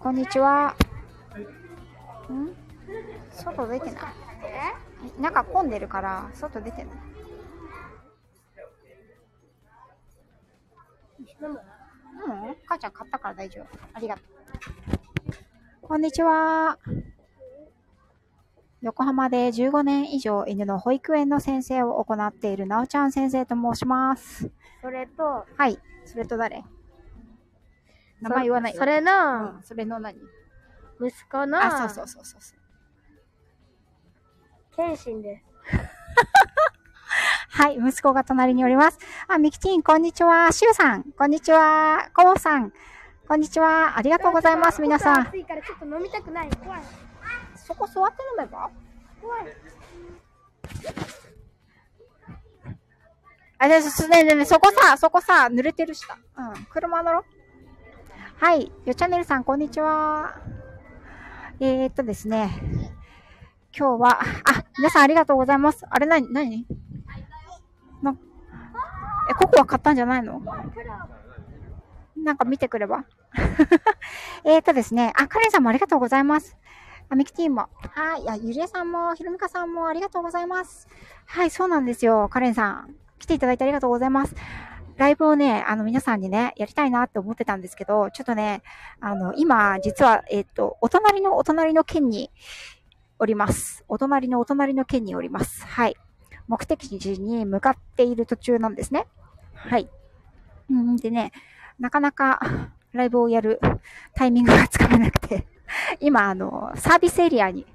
こんにちは。ん？外出てない？中混んでるから、外出てない？うん、母ちゃん買ったから大丈夫。ありがとう。こんにちは。横浜で15年以上犬の保育園の先生を行っているなおちゃん先生と申します。それと、はい。それと誰？名前言わない？よ。それうの、ん、それの何？息子の、あ、そうそうそうそうそう。謙信です。はい、息子が隣におります。あ、ミキティン、こんにちは。シュウさん、こんにちは。コモさん、こんにちは。ありがとうございます、皆さん。暑いからちょっと飲みたくない。怖い。そこ座って飲めば怖い。あ、で、そ、ね、ね、ね、そこさ、そこさ、濡れてるしさ。うん、車乗ろう。はい、よチャンネルさん、こんにちは。えー、っとですね、今日は、あ、皆さんありがとうございます。あれなに、なに、え、ココア買ったんじゃないの？なんか見てくれば？えーっとですね、あ、カレンさんもありがとうございます。あ、ミキティも。はい。いや、ゆりえさんも、ひろみかさんもありがとうございます。はい、そうなんですよ。カレンさん。来ていただいてありがとうございます。ライブをね、あの、皆さんにね、やりたいなって思ってたんですけど、ちょっとね、あの、今、実は、えっと、お隣のお隣の県におります。お隣のお隣の県におります。はい。目的地に向かっている途中なんですね。はい。うん、でね、なかなか ライブをやるタイミングがつかめなくて、今、あの、サービスエリアに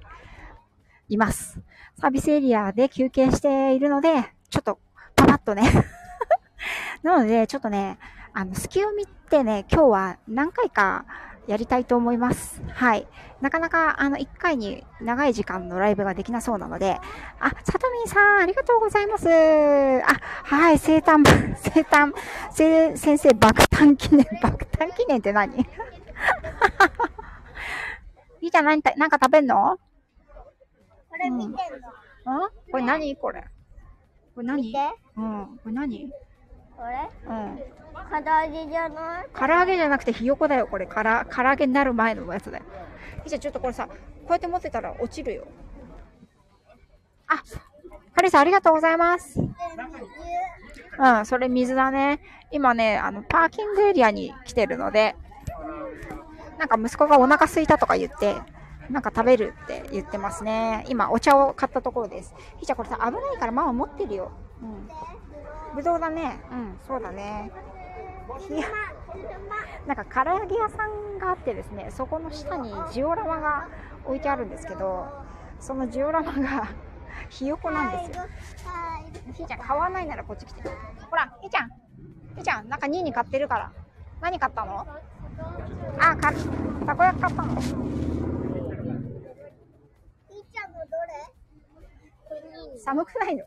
います。サービスエリアで休憩しているので、ちょっと、パパッとね。なので、ちょっとね、あの、隙を見てね、今日は何回かやりたいと思います。はい。なかなか、あの、1回に長い時間のライブができなそうなので、あ、さとみんさん、ありがとうございます。あ、はい、生誕、生誕、せ先生、爆誕記念、爆誕記念って何？いいじゃん、何た、なんか食べんの？これ見てんの。んこれ何？これ。これ何？うん。これ何？これ？うん。唐揚げじゃない？唐揚げじゃなくてひよこだよ、これ。から、唐揚げになる前のやつだよ。じゃあちょっとこれさ、こうやって持ってたら落ちるよ。あ、カリさんありがとうございます。うん、それ水だね。今ね、あの、パーキングエリアに来てるので、なんか息子がお腹空いたとか言って、なんか食べるって言ってますね。今、お茶を買ったところです。ひーちゃん、これさ、危ないからママ持ってるよ。うん。ぶどうだね。うん、そうだね。いや、なんか唐揚げ屋さんがあってですね、そこの下にジオラマが置いてあるんですけど、そのジオラマが ひよこなんですよ。ひーちゃん、買わないならこっち来て。ほら、ひーちゃん。ひーちゃん、なんか2位に買ってるから。何買ったの？あ、か、たこ焼き買ったのひーちゃんのどれ？寒くないの？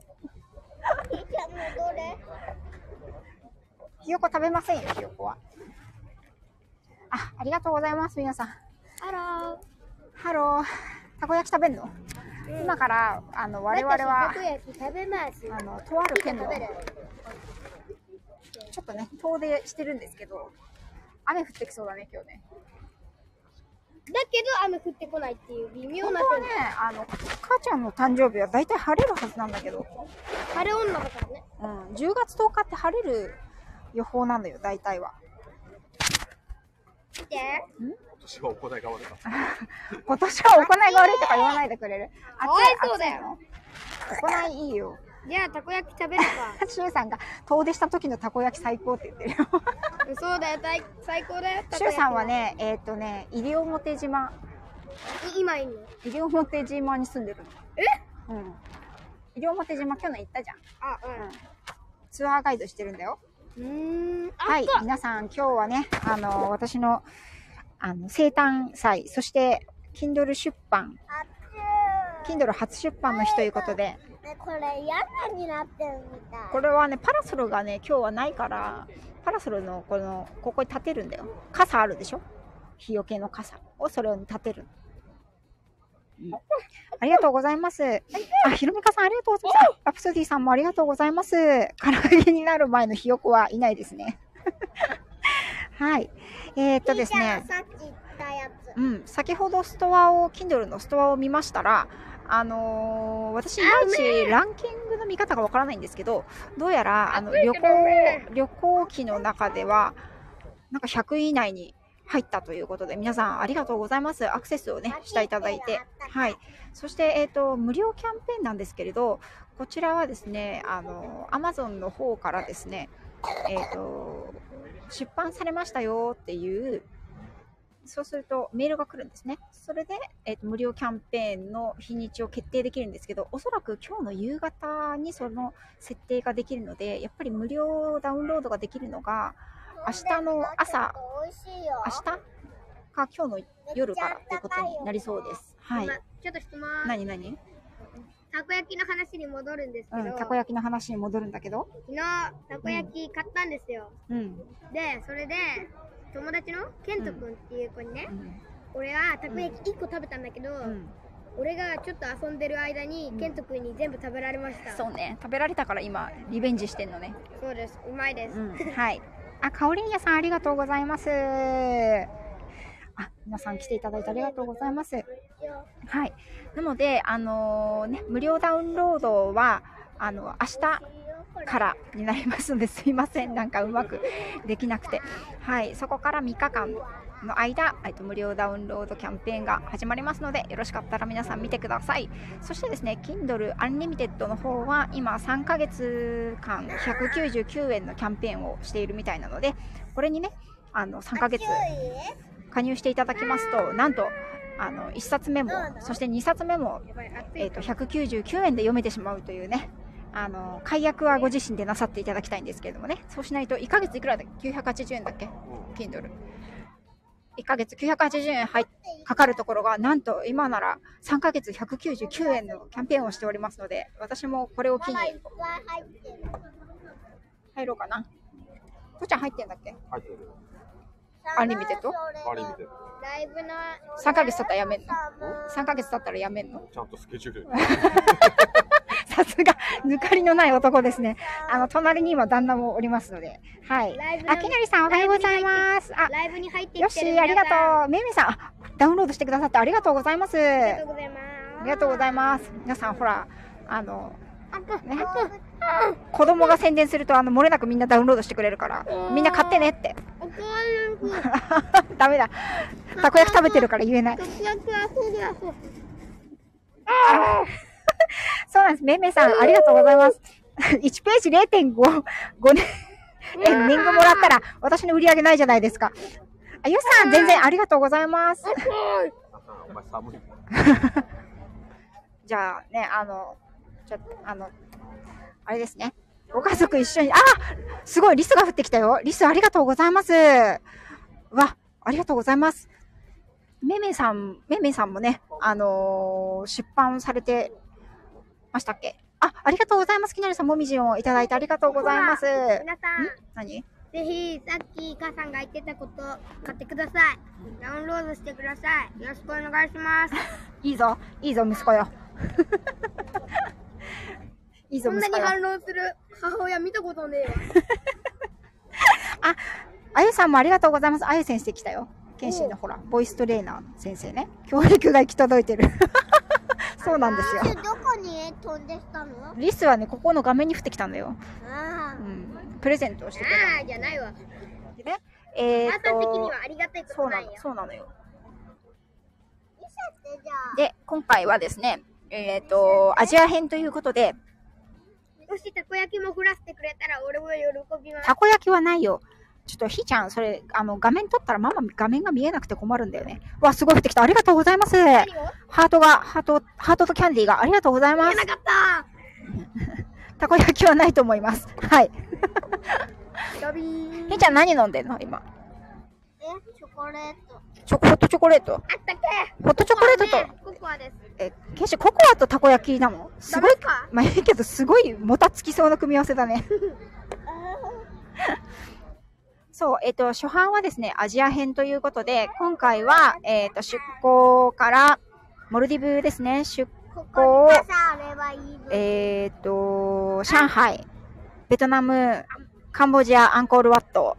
ひよこ食べませんよ、ひよこは。あ、ありがとうございます、皆さん。あらハロー。たこ焼き食べんの、今から、あの、我々は。あの、とある県の、ちょっとね、遠出してるんですけど、雨降ってきそうだね、今日ね。だけど雨降ってこないっていう微妙な点本当はね、あの、母ちゃんの誕生日は大体晴れるはずなんだけど、晴れ女だからね。うん、10月10日って晴れる予報なんだよ、大体は。見て。今年は行いが悪かった。今年は行いが悪いとか言わないでくれる？かわいそうだよ行いいいよ。じゃあたこ焼き食べるか。しゅうさんが遠出した時のたこ焼き最高って言ってるよ。そうだよ、最最高だよ。しゅうさんは。ね、えっ、とね、西表島、い今いいの？西表島に住んでるの。え？うん。西表島去年行ったじゃん。あ、ツアーガイドしてるんだよ。うん。はい皆さん今日はね、あの、私の、あの、生誕祭、そして、Kindle 出版、Kindle 初出版の日ということで、ね、これ屋根になってるみたい。これはね、パラソルがね、今日はないから、パラソルのこの、ここに立てるんだよ。傘あるでしょ？日よけの傘をそれを立てる。ありがとうございます。あ、ひろみかさんありがとうございます。あラプソディさんもありがとうございます。唐揚げになる前のひよこはいないですね。はい。えー、っとですね。さっきたやつ。うん、先ほどストアを、Kindle のストアを見ましたら、あのー私、いまいちランキングの見方がわからないんですけど、どうやら、あの、旅行、旅行記の中では、なんか100位以内に入ったということで、皆さんありがとうございます。アクセスをね、していただいて。はい。そして、えっ、と、無料キャンペーンなんですけれど、こちらはですね、あの、Amazon の方からですね、えっ、と、出版されましたよっていう、そうするとメールが来るんですね。それで、えっと無料キャンペーンの日にちを決定できるんですけど、おそらく今日の夕方にその設定ができるので、やっぱり無料ダウンロードができるのが、明日の朝。明日？か今日の夜からということになりそうです。はいま。ちょっと質問。何何？たこ焼きの話に戻るんですけど、うん、たこ焼きの話に戻るんだけど。昨日たこ焼き買ったんですよ。うん。で、それで友達のケント君っていう子にね、うん。俺はたこ焼き1個食べたんだけど、うん俺がちょっと遊んでる間に、うんケント君に全部食べられました。そうね。食べられたから今、リベンジしてんのね。そうです。うまいです。うん、はい。あ、かおりんやさんありがとうございます。あ、皆さん来ていただいてありがとうございます。はい。なので、あのーね、無料ダウンロードは、あの、明日からになりますので、すいません。なんかうまくできなくて。はい。そこから3日間の間、えっと、無料ダウンロードキャンペーンが始まりますので、よろしかったら皆さん見てください。そしてですね、Kindle Unlimited の方は、今3ヶ月間199円のキャンペーンをしているみたいなので、これにね、あの、3ヶ月加入していただきますと、なんと、あの、1冊目も、そして2冊目も、えっ、と、199円で読めてしまうというね、あの、解約はご自身でなさっていただきたいんですけれどもね、そうしないと、1ヶ月いくらだっけ ?980 円だっけ ?Kindle。1ヶ月980円入っかかるところが、なんと今なら3ヶ月199円のキャンペーンをしておりますので、私もこれを機に入ろうかな。とっちゃん入ってんだっけ？入ってる。アンリミテッド？アリ見てる。ライブの ?3 ヶ月経ったらやめんの ?3 ヶ月経ったらやめんの？ちゃんとスケジュール。さすが、抜かりのない男ですね。あの、隣に今旦那もおりますので。はい。あ、きなりさんおはようございます。あ、ライブに入ってよし、きてるありがとう。めいめいさん、あダウンロードしてくださってありがとうございます。ありがあとうございます。りがとうございます。皆さん、ほら、あの、ね子供が宣伝すると、あの、漏れなくみんなダウンロードしてくれるから、みんな買ってねって。ダメだ。たこ焼き食べてるから言えない。そうなんです。めいめいさん、ありがとうございます。1ページ0.5、5年、え、年貢もらったら、私の売り上げないじゃないですか。あ、ゆうさん、全然ありがとうございます。じゃあね、あの、ちょっと、あの、あれですね。ご家族一緒に、あすごい、リスが降ってきたよ。リスありがとうございます。うわ、ありがとうございます。めめさん、めめさんもね、あのー出版されてましたっけ？あ、ありがとうございます。きなりさん、もみじをいただいてありがとうございます。ん皆さん、何？ぜひさっき母さんが言ってたこと買ってください。ダウンロードしてください。よろしくお願いします。いいぞ、いいぞ、息子よ。いいぞ、こんなに息子よ。反応する母親見たことねえわ。あゆさんもありがとうございます。あゆ先生来たよ。剣心のほら、ボイストレーナーの先生ね。教育が行き届いてる。そうなんですよ。どこに飛んできたのリスはね、ここの画面に降ってきたんだよ。ああうん。プレゼントをしてくれたあーじゃないわ。でね。えー、っ母さん的には、ありがたいことなんや。、そうなのよ。で、今回はですね、えっー、と、アジア編ということで、もしたこ焼きも降らせてくれたら俺も喜びます。たこ焼きはないよ。ちょっとひーちゃん、それ、あの、画面撮ったらママ画面が見えなくて困るんだよね。わ、すごい降ってきた。ありがとうございます。ハートが、ハート、ハートとキャンディーがありがとうございます見えな。かった たこ焼きはないと思います。はい。ひーちゃん何飲んでんの？今。え、チョコレート。チョコ、ホットチョコレート？あったっけ？ホットチョコレートと、ココアです。え、ケンシココアとたこ焼きなのすごいまあいいけど、すごいもたつきそうな組み合わせだね。そう、えっ、と、初版はですね、アジア編ということで、今回は、えっ、と、出港から、モルディブですね、出こここに傘あればいいの。えっ、と、上海、ベトナム、カンボジア、アンコールワット、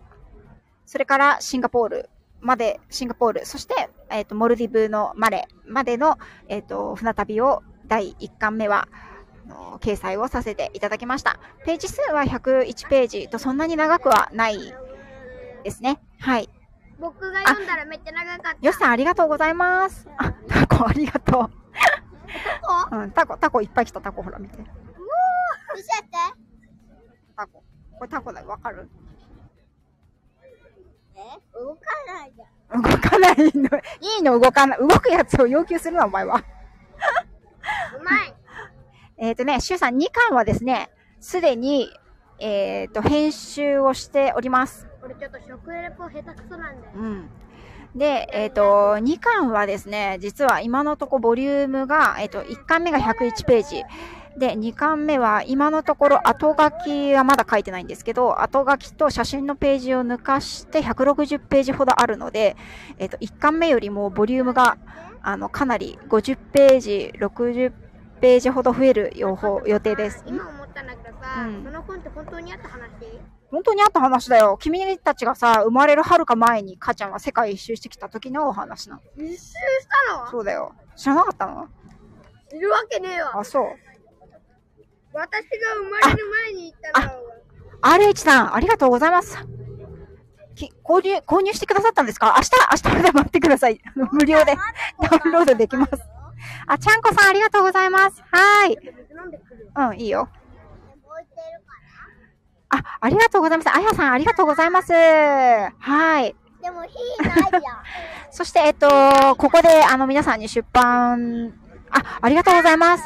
それからシンガポールまで、シンガポール、そして、えっ、と、モルディブのマレまでの、えっ、と、船旅を第1巻目は、掲載をさせていただきました。ページ数は101ページとそんなに長くはないですね。はい。僕が読んだらめっちゃ長かった。よしさんありがとうございます。あ、タコありがとこう。うん、タコ、タコいっぱい来たタコほら見て。見せて。タコ。これタコだよ、わかる？え？動かないじゃん。動かないの。いいの動かない。動くやつを要求するな、お前は。うまい。えっ、とね、シュウさん2巻はですね、すでに、えっ、と、編集をしております。俺ちょっと食レポ下手くそなんだよ。うん。で、えっ、と、2巻はですね、実は今のとこボリュームが、えっ、と、1巻目が101ページ。で、2巻目は今のところ後書きはまだ書いてないんですけど、後書きと写真のページを抜かして160ページほどあるので、えっ、と、1巻目よりもボリュームが、あの、かなり50ページ、60ページほど増える予報予定です。今思ったんだけどさ、うんその本って本当にあった話本当にあった話だよ。君たちがさ、生まれる遥か前に、母ちゃんは世界一周してきた時のお話なの。一周したの？そうだよ。知らなかったの？いるわけねえわ。あ、そう。私が生まれる前に行ったのは。RH さん、ありがとうございます。き購入、購入してくださったんですか？明日、明日まで待ってください。無料でダウンロードできます。あ、ちゃんこさん、ありがとうございます。はーい。うん、いいよ。あ、ありがとうございます。あやさん、ありがとうございます。はい。ら。でも火ないじゃん。そして、えっと、ここで、あの、皆さんに出版、あ、ありがとうございます。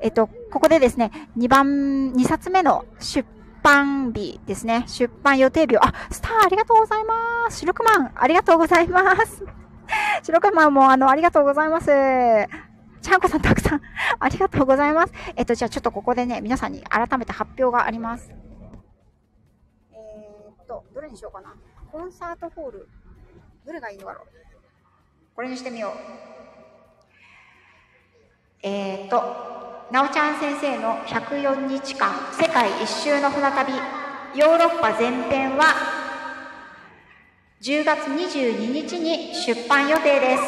えっと、ここでですね、2番、2冊目の出版日ですね。出版予定日を、あ、スターありがとうございます。シルクマン、ありがとうございます。シルクマンも、あの、ありがとうございます。ちゃんこさんたくさん、ありがとうございます。えっと、じゃあちょっとここでね、皆さんに改めて発表があります。どれにしようかな。コンサートホール。どれがいいのだろう。これにしてみよう。えー、と、なおちゃん先生の104日間世界一周の船旅ヨーロッパ全編は10月22日に出版予定です。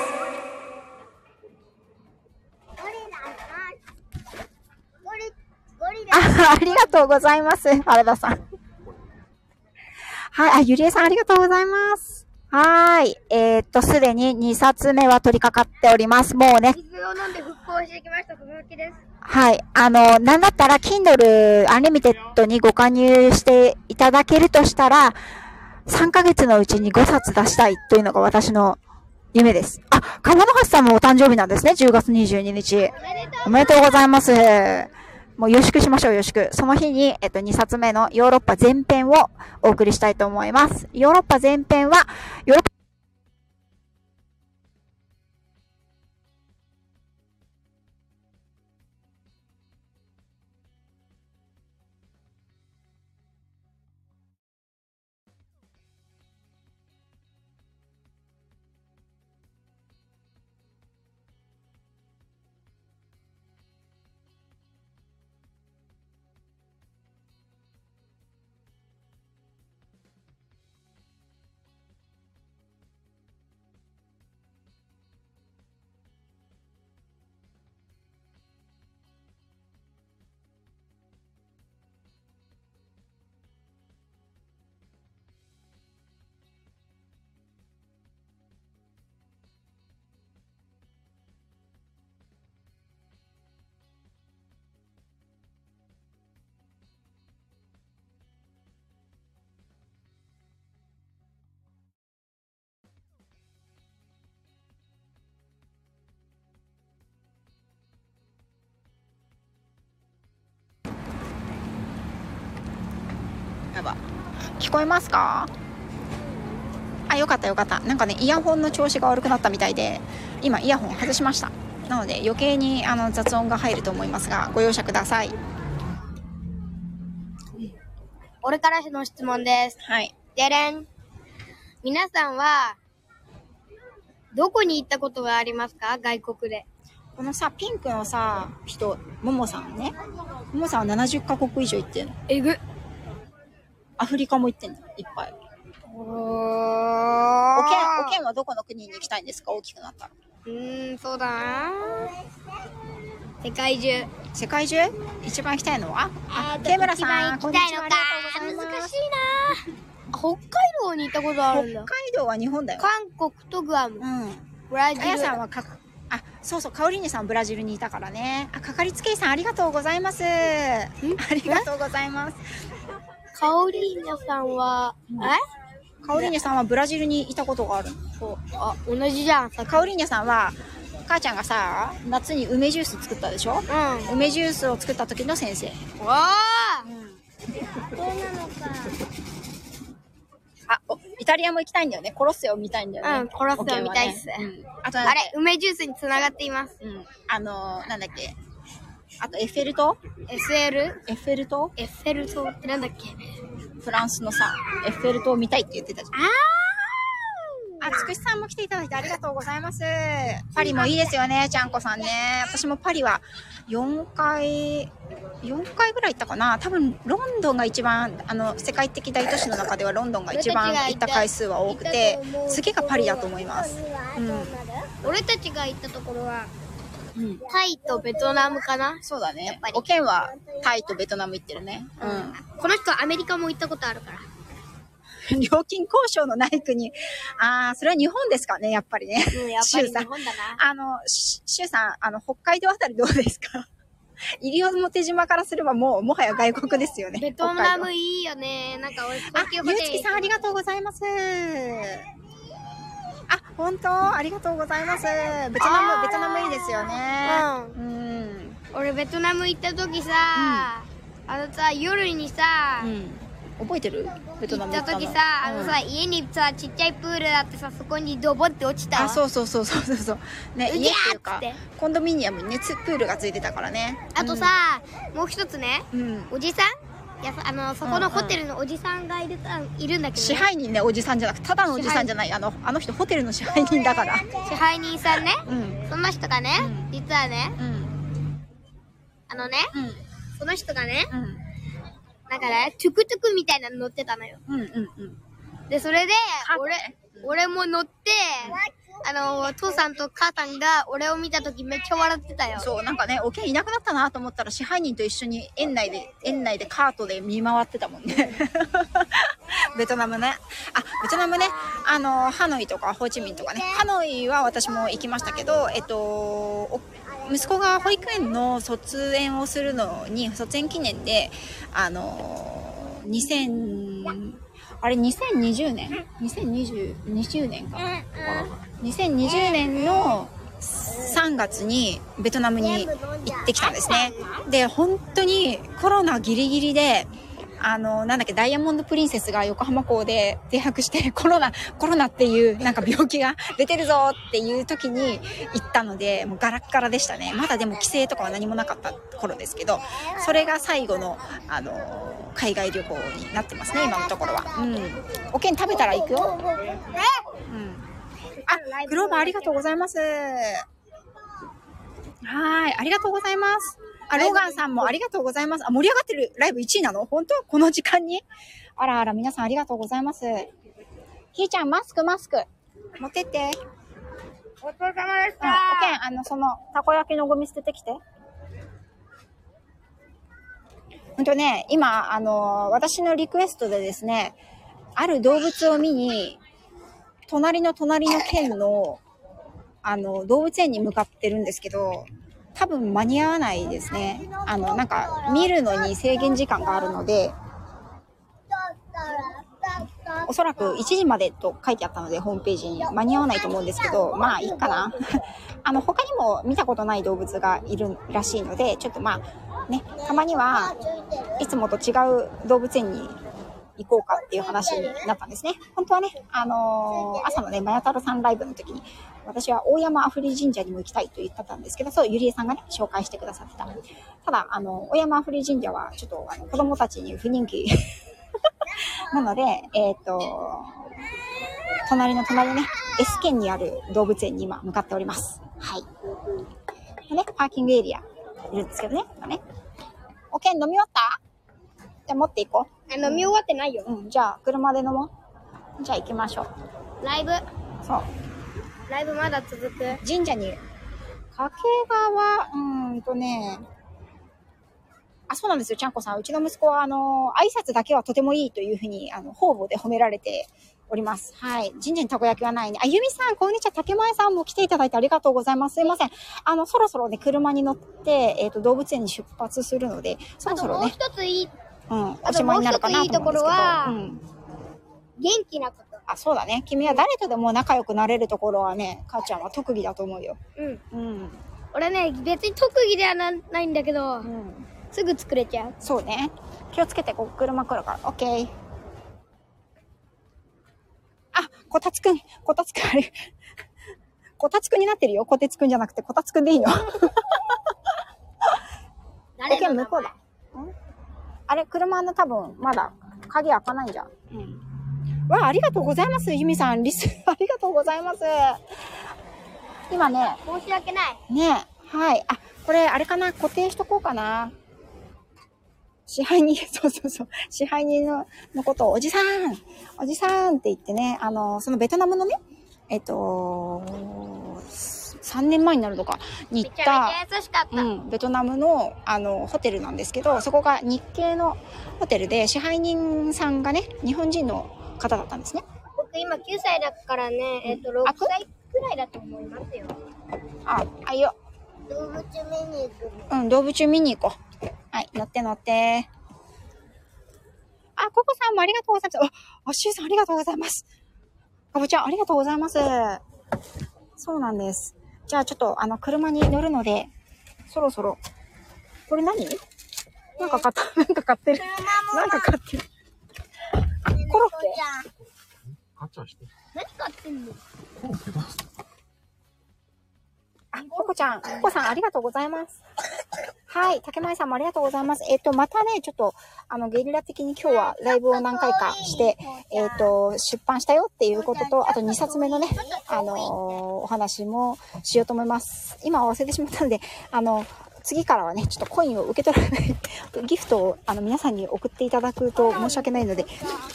ありがとうございます。原田さん。はい、あ、ゆりえさんありがとうございます。はーい。えー、っと、すでに2冊目は取り掛かっております。もうね、水を飲んで復興してきました、です。はい。あの、なんだったら、Kindle Unlimited にご加入していただけるとしたら、3ヶ月のうちに5冊出したいというのが私の夢です。あ、川野橋さんもお誕生日なんですね。10月22日。おめでとうございます。もう予祝しましょう、予祝。その日に、えっと、2冊目のヨーロッパ全編をお送りしたいと思います。ヨーロッパ全編は、ヨーロッパやば。聞こえますか？あ、よかったよかった。なんかね、イヤホンの調子が悪くなったみたいで、今イヤホン外しました。なので余計にあの雑音が入ると思いますが、ご容赦ください。俺からの質問です。はい。でれん。皆さんは、どこに行ったことがありますか？外国で。このさ、ピンクのさ、人、ももさんね。ももさんは70カ国以上行ってんの。えぐ。アフリカも行ってんの。いっぱい。おおけん、おけんはどこの国に行きたいんですか？大きくなったら。うーん、そうだな世界中。世界中？一番行きたいのは？あケムラさん、一番行きたいのか？難しいな北海道に行ったことあるんだ北海。道は日本だよ。韓国とグアムう、ん。ブラジル。あやさんはか、あ、そうそう、カオリーニさんブラジルにいたからね。あ、かかりつけ医さんありがとうございます。ありがとうございます。カオリーナさんは、カオリーニさんはブラジルにいたことがあるの。そう。あ、同じじゃん、さ。カオリーニさんは、母ちゃんがさ、夏に梅ジュース作ったでしょ？うん。梅ジュースを作った時の先生。わあそうなのか。あ、おイタリアも行きたいんだよね。コロッセオ見たいんだよね。うんコロッセオ見たいっすオッケーはねうん。あとなんだっけ？あれ、梅ジュースに繋がっています。うん。あのー、なんだっけ？あとエッフェル塔？SL? エッフェル塔？エッフェル塔？ってなんだっけ？フランスのさ、エッフェル塔見たいって言ってたじゃん。ああ、つくしさんも来ていただいてありがとうございます。パリもいいですよね、ちゃんこさんね。私もパリは4回、4回ぐらい行ったかな。多分、ロンドンが一番、あの、世界的大都市の中ではロンドンが一番行った回数は多くて、次がパリだと思います。うん。俺たちが行ったところは、うん。タイとベトナムかな？そうだねぱ。りおけんはタイとベトナム行ってるね。うん。この人はアメリカも行ったことあるから。料金交渉のない国。ああ、それは日本ですかね、やっぱりね。うん、やっぱり日本だな。あの、しシュウさん、あの、北海道あたりどうですか？西表島からすればもう、もはや外国ですよね。ベトナムいいよね。なんか俺、道あ、高級ホテルゆうつきさんありがとうございます。あ、本当？ありがとうございます。ベトナあム、らベトナムいいですよね。ううん。俺ベトナム行った時さ、あのさ、夜にさ、うん。覚えてる？ベトナ行ムった時さ、あのさ、家にさ、ちっちゃいプールあってさ、そこにドボって落ちた？わ。あ、そうそうそうそうそうそう。ね、家っていうかコンドミニアムにね、つプールがついてたからね。あとさ、もう一つね。おじさん？いや、あの、そこのホテルのおじさんがいるたいるんだけど、支配人ね、おじさんじゃなくて、ただのおじさんじゃない。あの、あの人ホテルの支配人だから。支配人さんね、うん。その人がね、うん実はね、うん。あのね、うん。その人がね、うん。なんかね、トゥクトゥクみたいなの乗ってたのよ。うん。うん。うん。で、それで俺ね、俺も乗って、あの、父さんと母さんが俺を見た時めっちゃ笑ってたよ。そう、なんかね、おけんいなくなったなと思ったら、支配人と一緒に園内で、園内でカートで見回ってたもんね。ベトナムね。あ、ベトナムね、あの、ハノイとかホーチミンとかね。ハノイは私も行きましたけど、えっと、お息子が保育園の卒園をするのに、卒園記念で、あの、2000、あれ2020年 ?2020、20年か。2020年の3月にベトナムに行ってきたんですね。で、本当にコロナギリギリで、あの、なんだっけ、ダイヤモンドプリンセスが横浜港で 停泊して、コロナ、コロナっていうなんか病気が出てるぞっていう時に行ったので、もうガラッガラでしたね。まだでも規制とかは何もなかった頃ですけど、それが最後の、あの、海外旅行になってますね、今のところは。うん。おけん食べたら行くよ。うん。あ、グローバーありがとうございます。はい、ありがとうございます。あ、ローガンさんもありがとうございます。あ、盛り上がってるライブ1位なの？本当？この時間に？あらあら、皆さんありがとうございます。ひーちゃん、マスク、マスク。持ってって。ごちそうさまでしうん、おけん、あの、その、たこ焼きのゴミ捨ててきて。ほんとね、今、あの、私のリクエストでですね、ある動物を見に、隣の隣の県の、あの、動物園に向かってるんですけど、多分間に合わないですね。あの、なんか、見るのに制限時間があるので、おそらく1時までと書いてあったので、ホームページに間に合わないと思うんですけど、まあいいかな。あの、他にも見たことない動物がいるらしいので、ちょっとまあ、ね、たまにはいつもと違う動物園に行こうかっていう話になったんですね。本当はね、あのー朝のね、まや太郎さんライブの時に、私は大山アフリ神社にも行きたいと言ってたんですけど、そう、ゆりえさんがね、紹介してくださってた。ただ、あの、大山アフリ神社は、ちょっと、あの、子供たちに不人気。なので、えっ、と、隣の隣ね、S 県にある動物園に今向かっております。はい。でね、パーキングエリアいるんですけどね、今ね。おけん飲み終わった？じゃあ持っていこあ飲み終わってないよ。う。うん、じゃあ車で飲もう。じゃあ行きましょう。ライブ。そう。ライブまだ続く神社にいる。掛川、うーんとね、あ、そうなんですよ、ちゃんこさん。うちの息子は、あの、挨拶だけはとてもいいというふうに、あの、方々で褒められております。はい。神社にたこ焼きはないね。あ、ゆみさん、こんにちは。竹前さんも来ていただいてありがとうございます。すいません。あの、そろそろね、車に乗って、えっ、と、動物園に出発するので、そあともうろそろね、一ついい、うん、おあとしまいになるかなと思うんですけど。もう一ついいところはうん。元気なこと。あ、そうだね。君は誰とでも仲良くなれるところはね、母ちゃんは特技だと思うよ。うん。うん。俺ね、別に特技ではなないんだけど、うん。すぐ作れちゃう。そうね。気をつけて、ここ車来るから。オッケー。あ、こたつくん。こたつくん、あれ。こたつくんになってるよ。こてつくんじゃなくて、こたつくんでいい の。オッケー、向こうだ。んあれ、車の多分、まだ、鍵開かないじゃん。うん。わあ、ありがとうございます。ゆみさん、リス、ありがとうございます。今ね、申し訳ない。ねはい。あ、これ、あれかな？固定しとこうかな。支配人、そうそうそう。支配人ののことを、おじさんおじさんって言ってね、あの、そのベトナムのね、えっと、3年前になるのか、にめ行った。うん、ベトナムの、あの、ホテルなんですけど、そこが日系のホテルで、支配人さんがね、日本人の方だったんですね。僕今9歳だからね、えっ、と、6あく歳くらいだと思いますよ。あ、あいよ。動物見に行くの。うん、動物見に行こう。はい、乗って乗って。あ、ココさんもありがとうございます。あ、あ、シュウさんありがとうございます。かぼちゃんありがとうございます。そうなんです。じゃあちょっと、あの、車に乗るので、そろそろ。これ何？なんか買った、なんか買ってる。なんか買ってる。コロッケ？カチャして。何買ってんの？コロッケ出す。あ、ココちゃん、ココさんありがとうございます。はい、竹前さんもありがとうございます。えっ、と、またね、ちょっと、あの、ゲリラ的に今日はライブを何回かして、えっ、と、出版したよっていうことと、あと2冊目のね、あのーお話もしようと思います。今忘れてしまったんで、あの、次からはね、ちょっとコインを受け取らない、ギフトをあの皆さんに送っていただくと申し訳ないので、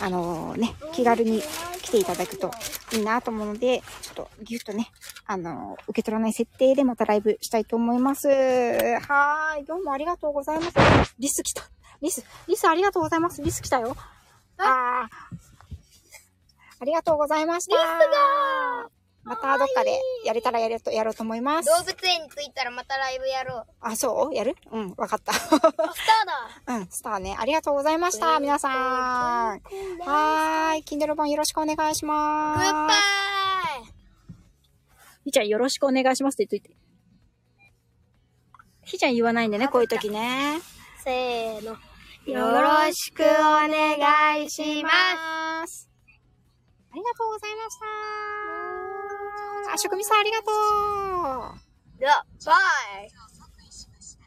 あのね、気軽に来ていただくといいなと思うので、ちょっとギフトね、あの、受け取らない設定でまたライブしたいと思います。はーい、どうもありがとうございます。リス来た。リス、リスありがとうございます。リス来たよ。あー。ありがとうございました。リスがまたどっかでやれたらやると、やろうと思います。動物園に着いたらまたライブやろう。あ、そう？やる？うん、わかった。あ、スターだ。うん、スターね。ありがとうございました、皆さん。はーい、Kindle 本よろしくお願いしグます。ッバイひーちゃんよろしくお願いしますって言っといて。ひーちゃん言わないんでね、こういう時ね。せーの。よろしくお願いします。す。ありがとうございました。あ、職味さんありがとう。では、バイ